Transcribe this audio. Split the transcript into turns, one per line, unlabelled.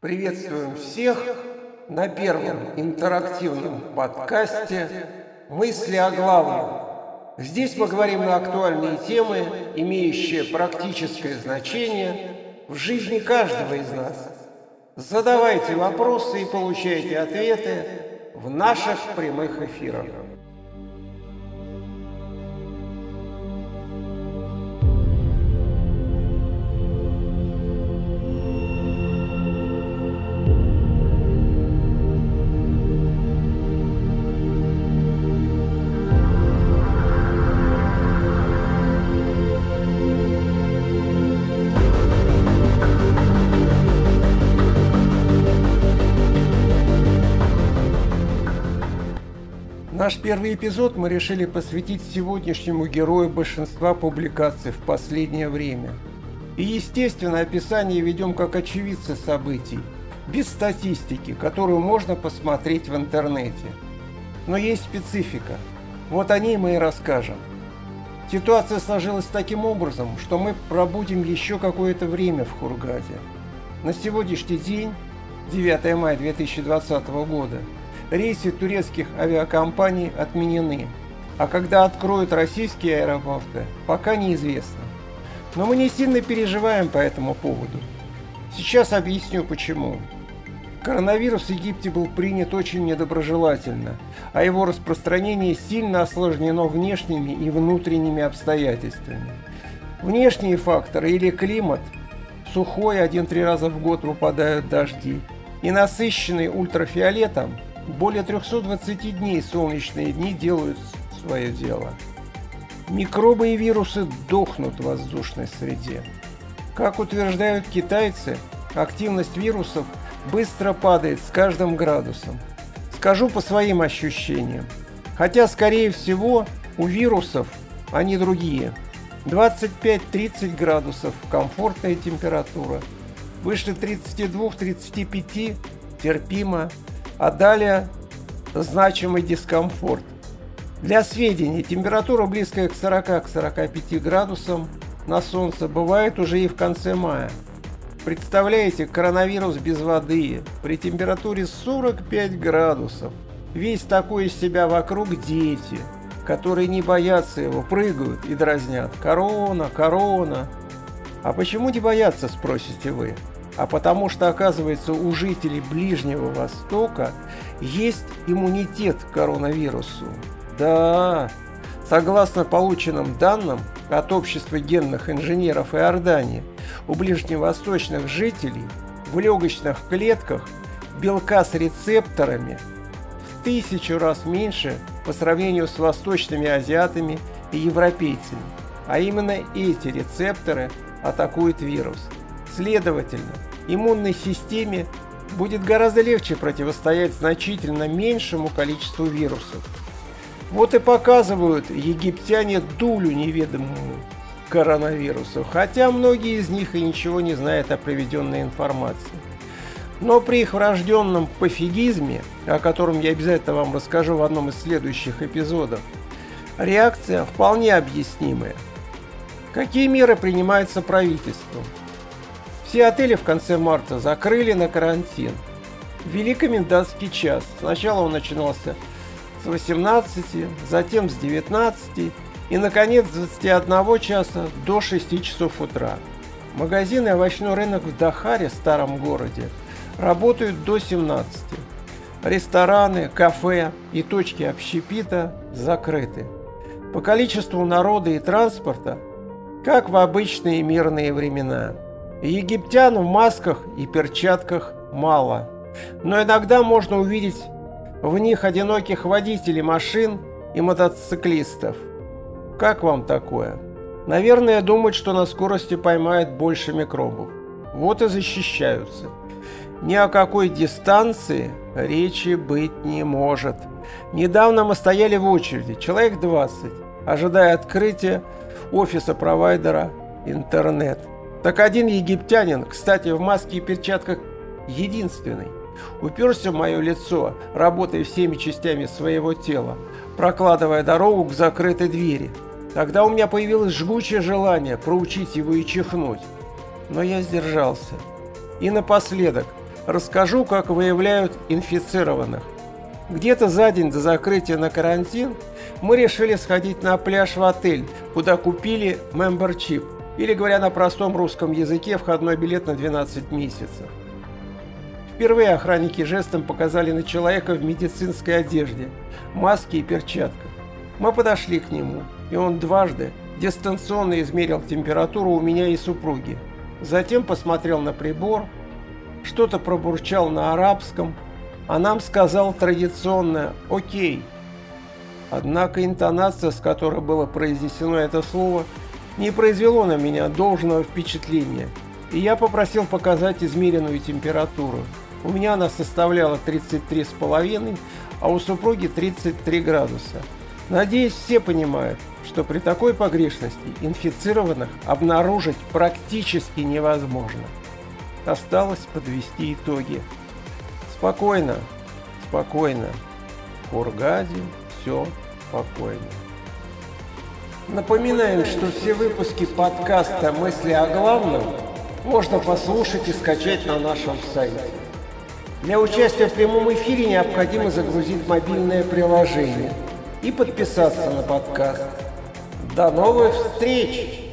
Приветствуем всех на первом интерактивном подкасте «Мысли о главном». Здесь мы говорим на актуальные темы, имеющие практическое значение в жизни каждого из нас. Задавайте вопросы и получайте ответы в наших прямых эфирах. Наш первый эпизод мы решили посвятить сегодняшнему герою большинства публикаций в последнее время. И, естественно, описание ведем как очевидцы событий, без статистики, которую можно посмотреть в интернете. Но есть специфика. Вот о ней мы и расскажем. Ситуация сложилась таким образом, что мы пробудем еще какое-то время в Хургаде. На сегодняшний день, 9 мая 2020 года, рейсы турецких авиакомпаний отменены, а когда откроют российские аэропорты, пока неизвестно. Но мы не сильно переживаем по этому поводу. Сейчас объясню почему. Коронавирус в Египте был принят очень недоброжелательно, а его распространение сильно осложнено внешними и внутренними обстоятельствами. Внешние факторы или климат – сухой, один-три раза в год выпадают дожди, и насыщенный ультрафиолетом – более 320 дней солнечные дни делают свое дело. Микробы и вирусы дохнут в воздушной среде. Как утверждают китайцы, активность вирусов быстро падает с каждым градусом. Скажу по своим ощущениям. Хотя, скорее всего, у вирусов они другие. 25-30 градусов – комфортная температура. Выше 32-35 – терпимо а далее значимый дискомфорт. Для сведения, температура близкая к 40-45 градусам на солнце бывает уже и в конце мая. Представляете, коронавирус без воды при температуре 45 градусов. Весь такой из себя вокруг дети, которые не боятся его, прыгают и дразнят. Корона, корона. А почему не боятся, спросите вы? А потому что, оказывается, у жителей Ближнего Востока есть иммунитет к коронавирусу. Да, согласно полученным данным от Общества генных инженеров Иордании, у ближневосточных жителей в легочных клетках белка с рецепторами в тысячу раз меньше по сравнению с восточными азиатами и европейцами. А именно эти рецепторы атакуют вирус. Следовательно, иммунной системе будет гораздо легче противостоять значительно меньшему количеству вирусов. Вот и показывают египтяне дулю неведомому коронавирусу, хотя многие из них и ничего не знают о проведенной информации. Но при их врожденном пофигизме, о котором я обязательно вам расскажу в одном из следующих эпизодов, реакция вполне объяснимая. Какие меры принимаются правительством? Все отели в конце марта закрыли на карантин. Ввели комендантский час. Сначала он начинался с 18, затем с 19 и, наконец, с 21 часа до 6 часов утра. Магазины и овощной рынок в Дахаре, старом городе, работают до 17. Рестораны, кафе и точки общепита закрыты. По количеству народа и транспорта, как в обычные мирные времена – Египтян в масках и перчатках мало, но иногда можно увидеть в них одиноких водителей машин и мотоциклистов. Как вам такое? Наверное, думают, что на скорости поймают больше микробов. Вот и защищаются. Ни о какой дистанции речи быть не может. Недавно мы стояли в очереди, человек 20, ожидая открытия офиса провайдера интернет. Так один египтянин, кстати, в маске и перчатках единственный, уперся в мое лицо, работая всеми частями своего тела, прокладывая дорогу к закрытой двери. Тогда у меня появилось жгучее желание проучить его и чихнуть. Но я сдержался. И напоследок, Расскажу, как выявляют инфицированных. Где-то за день до закрытия на карантин мы решили сходить на пляж в отель, куда купили мембер-чип, или говоря на простом русском языке, входной билет на 12 месяцев. Впервые охранники жестом показали на человека в медицинской одежде, маске и перчатках. Мы подошли к нему, и он дважды дистанционно измерил температуру у меня и супруги. Затем посмотрел на прибор, что-то пробурчал на арабском, а нам сказал традиционное «Окей». Однако интонация, с которой было произнесено это слово, не произвело на меня должного впечатления, и я попросил показать измеренную температуру. У меня она составляла 33,5, а у супруги 33 градуса. Надеюсь, все понимают, что при такой погрешности инфицированных обнаружить практически невозможно. Осталось подвести итоги. Спокойно, спокойно. В Кургаде все спокойно. Напоминаем, что все выпуски подкаста «Мысли о главном» можно послушать и скачать на нашем сайте. Для участия в прямом эфире необходимо загрузить мобильное приложение и подписаться на подкаст. До новых встреч!